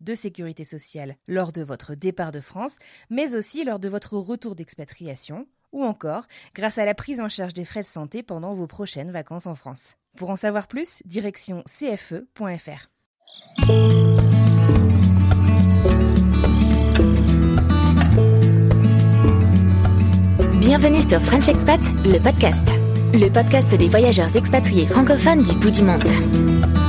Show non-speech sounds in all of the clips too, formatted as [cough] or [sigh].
de sécurité sociale lors de votre départ de France, mais aussi lors de votre retour d'expatriation, ou encore grâce à la prise en charge des frais de santé pendant vos prochaines vacances en France. Pour en savoir plus, direction cfe.fr. Bienvenue sur French Expat, le podcast. Le podcast des voyageurs expatriés francophones du bout du monde.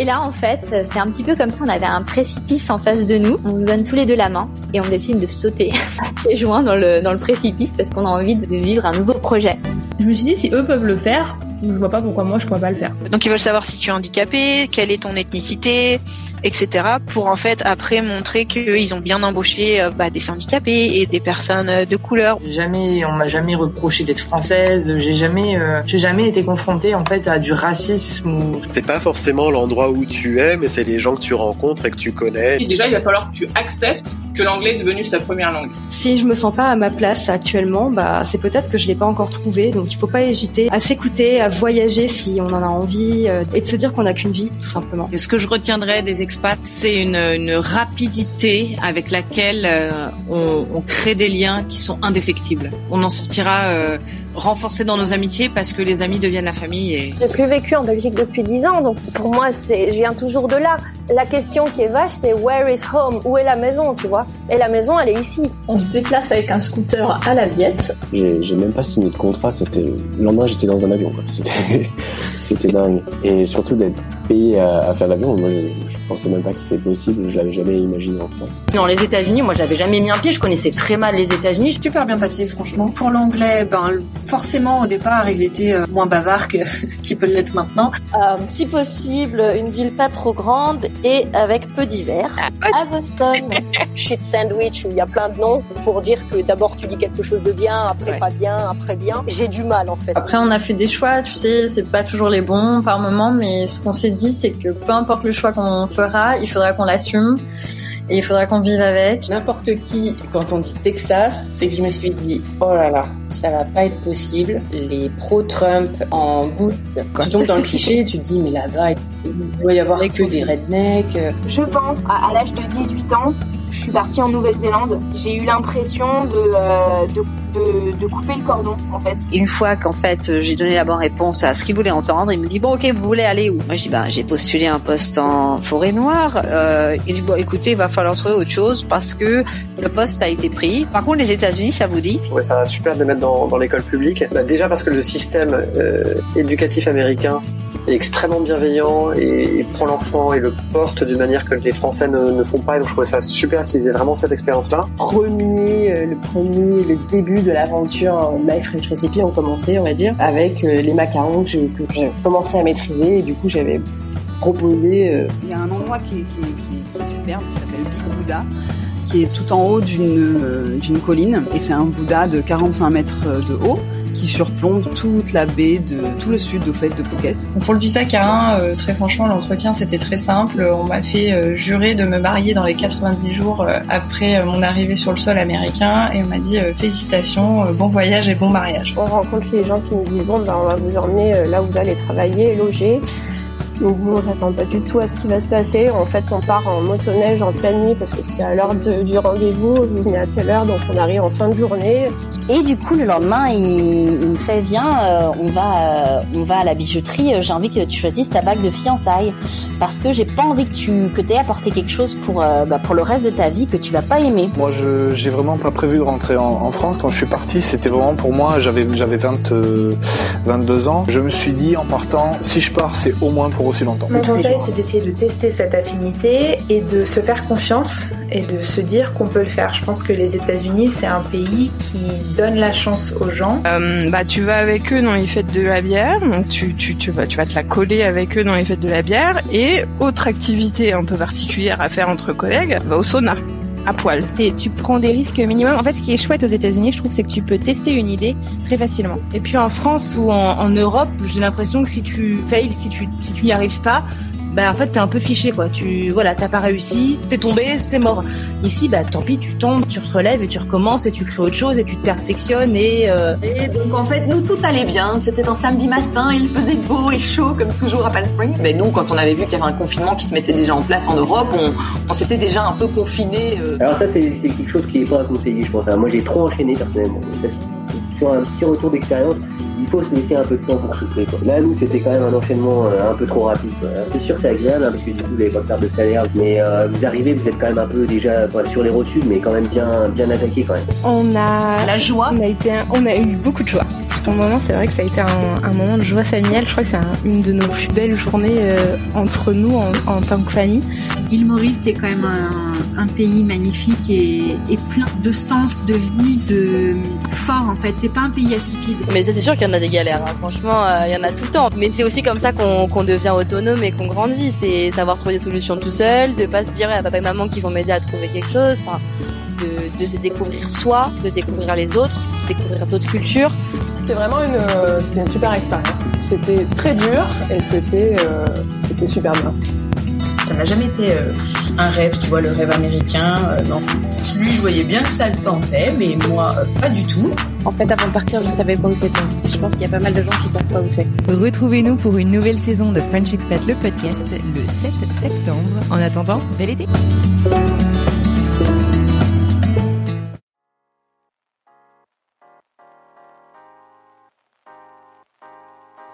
Et là, en fait, c'est un petit peu comme si on avait un précipice en face de nous. On se donne tous les deux la main et on décide de sauter [laughs] pieds joints dans le, dans le précipice parce qu'on a envie de vivre un nouveau projet. Je me suis dit, si eux peuvent le faire, je vois pas pourquoi moi je pourrais pas le faire. Donc ils veulent savoir si tu es handicapé, quelle est ton ethnicité, etc. pour en fait après montrer qu'ils ont bien embauché euh, bah, des handicapés et des personnes euh, de couleur. Jamais, on m'a jamais reproché d'être française. J'ai jamais, euh, j'ai jamais été confrontée en fait à du racisme. Ou... C'est pas forcément l'endroit où tu es, mais c'est les gens que tu rencontres et que tu connais. Et déjà, il va falloir que tu acceptes que l'anglais est devenu sa première langue. Si je me sens pas à ma place actuellement, bah c'est peut-être que je l'ai pas encore trouvé. Donc il faut pas hésiter à s'écouter, à voyager si on en a envie euh, et de se dire qu'on n'a qu'une vie tout simplement. Et ce que je retiendrai des expats, c'est une, une rapidité avec laquelle euh, on, on, crée des liens qui sont indéfectibles. On en sortira euh, renforcé dans nos amitiés parce que les amis deviennent la famille. Et... J'ai plus vécu en Belgique depuis 10 ans, donc pour moi, c'est, je viens toujours de là. La question qui est vache, c'est where is home? Où est la maison, tu vois? Et la maison, elle est ici. On se déplace avec un scooter à la Viette. J'ai, j'ai même pas signé de contrat, c'était le lendemain, j'étais dans un avion. Quoi. C'était, c'était dingue. Et surtout d'être payé à, à faire l'avion, moi, je, je pensais même pas que c'était possible. Je l'avais jamais imaginé en France. Dans les États-Unis, moi, j'avais jamais mis un pied. Je connaissais très mal les États-Unis. Super bien passé, franchement. Pour l'anglais, ben forcément au départ il était euh, moins bavard que [laughs] qu'il peut l'être maintenant. Euh, si possible, une ville pas trop grande et avec peu d'hiver. À Boston. [laughs] Shit sandwich où il y a plein de noms pour dire que d'abord tu dis quelque chose de bien, après ouais. pas bien, après bien. J'ai du mal en fait. Après on a fait des choix, tu sais, c'est pas toujours les bons par moment, mais ce qu'on s'est dit c'est que peu importe le choix qu'on fera, il faudra qu'on l'assume et il faudra qu'on vive avec. N'importe qui, quand on dit Texas, c'est que je me suis dit, oh là là, ça va pas être possible. Les pro-Trump en bout, tu tombes dans le cliché, tu te dis, mais là-bas, il doit y avoir que des rednecks. Je pense, à, à l'âge de 18 ans, je suis partie en Nouvelle-Zélande. J'ai eu l'impression de, euh, de, de, de, couper le cordon, en fait. Une fois qu'en fait j'ai donné la bonne réponse à ce qu'il voulait entendre, il me dit bon ok vous voulez aller où? Moi je dis bah j'ai postulé un poste en forêt noire. Euh, il dit bon écoutez il va falloir trouver autre chose parce que le poste a été pris. Par contre les États-Unis ça vous dit? Je trouvais ça super de les mettre dans, dans l'école publique. Bah, déjà parce que le système euh, éducatif américain est extrêmement bienveillant et, et prend l'enfant et le porte d'une manière que les Français ne, ne font pas. Et donc je trouvais ça super qu'ils aient vraiment cette expérience-là. Premier, euh, le premier, le début de l'aventure My French Recipe ont commencé, on va dire, avec euh, les macarons que j'ai commencé à maîtriser et du coup j'avais proposé. Euh... Il y a un endroit qui est, qui est, qui est superbe, qui s'appelle Big Buddha qui est tout en haut d'une d'une colline et c'est un Bouddha de 45 mètres de haut qui surplombe toute la baie de tout le sud au fait de Phuket. Pour le visa K1, euh, très franchement, l'entretien c'était très simple. On m'a fait euh, jurer de me marier dans les 90 jours euh, après mon arrivée sur le sol américain et on m'a dit félicitations, bon voyage et bon mariage. On rencontre les gens qui nous disent bon ben on va vous emmener là où vous allez travailler, loger. Donc nous, on s'attend pas du tout à ce qui va se passer. En fait, on part en motoneige en pleine nuit parce que c'est à l'heure du rendez-vous. On est à quelle heure Donc on arrive en fin de journée. Et du coup, le lendemain, il, il me fait viens, euh, on va, euh, on va à la bijouterie. J'ai envie que tu choisisses ta bague de fiançailles parce que j'ai pas envie que tu que aies apporté quelque chose pour euh, bah, pour le reste de ta vie que tu vas pas aimer. Moi, je j'ai vraiment pas prévu de rentrer en, en France quand je suis parti. C'était vraiment pour moi. J'avais j'avais 20 22 ans. Je me suis dit en partant, si je pars, c'est au moins pour aussi longtemps. Mon conseil, c'est d'essayer de tester cette affinité et de se faire confiance et de se dire qu'on peut le faire. Je pense que les États-Unis, c'est un pays qui donne la chance aux gens. Euh, bah, tu vas avec eux dans les fêtes de la bière, donc tu, tu, tu, vas, tu vas te la coller avec eux dans les fêtes de la bière. Et autre activité un peu particulière à faire entre collègues, va au sauna à poil. Et tu prends des risques minimum. En fait, ce qui est chouette aux États-Unis, je trouve, c'est que tu peux tester une idée très facilement. Et puis en France ou en, en Europe, j'ai l'impression que si tu fails, si tu si tu n'y arrives pas, bah en fait t'es un peu fiché quoi. Tu voilà, t'as pas réussi, t'es tombé, c'est mort. Ici, bah tant pis, tu tombes, tu te relèves et tu recommences et tu crées autre chose et tu te perfectionnes et. Euh... Et donc en fait, nous tout allait bien. C'était un samedi matin, il faisait beau et chaud comme toujours à Palm Springs. Mais nous, quand on avait vu qu'il y avait un confinement qui se mettait déjà en place en Europe, on, on s'était déjà un peu confiné. Euh... Alors ça, c'est quelque chose qui est pas à conseiller, je pense. Alors, moi, j'ai trop enchaîné personnellement. Sur un petit retour d'expérience, il faut se laisser un peu de temps pour souffler. Quoi. Là, nous, c'était quand même un enchaînement euh, un peu trop rapide. Quoi. C'est sûr, c'est agréable hein, parce que du coup, vous n'avez pas de carte de salaire, mais euh, vous arrivez, vous êtes quand même un peu déjà quoi, sur les rotules, mais quand même bien, bien attaqué quand même. On a la joie. On a été, un, on a eu beaucoup de joie. Pour le moment, c'est vrai que ça a été un, un, moment de joie familiale. Je crois que c'est un, une de nos plus belles journées euh, entre nous en, en, tant que famille. L'île Maurice, c'est quand même un, un pays magnifique et, et, plein de sens, de vie, de fait. C'est pas un pays insipide. Mais c'est sûr qu'il y en a des galères. Hein. Franchement, il euh, y en a tout le temps. Mais c'est aussi comme ça qu'on qu devient autonome et qu'on grandit. C'est savoir trouver des solutions tout seul, de pas se dire à papa et maman qui vont m'aider à trouver quelque chose. Enfin, de, de, se découvrir soi, de découvrir les autres, de découvrir d'autres cultures. C'était vraiment une, euh, c'était une super expérience. C'était très dur et c'était, euh, c'était super bien. Ça n'a jamais été euh, un rêve, tu vois, le rêve américain. euh, non. Lui, je voyais bien que ça le tentait, mais moi, euh, pas du tout. En fait, avant de partir, je savais pas où c'était. Je pense qu'il y a pas mal de gens qui savent pas où c'est. Retrouvez-nous pour une nouvelle saison de French Expat, le podcast, le 7 septembre. En attendant, bel été!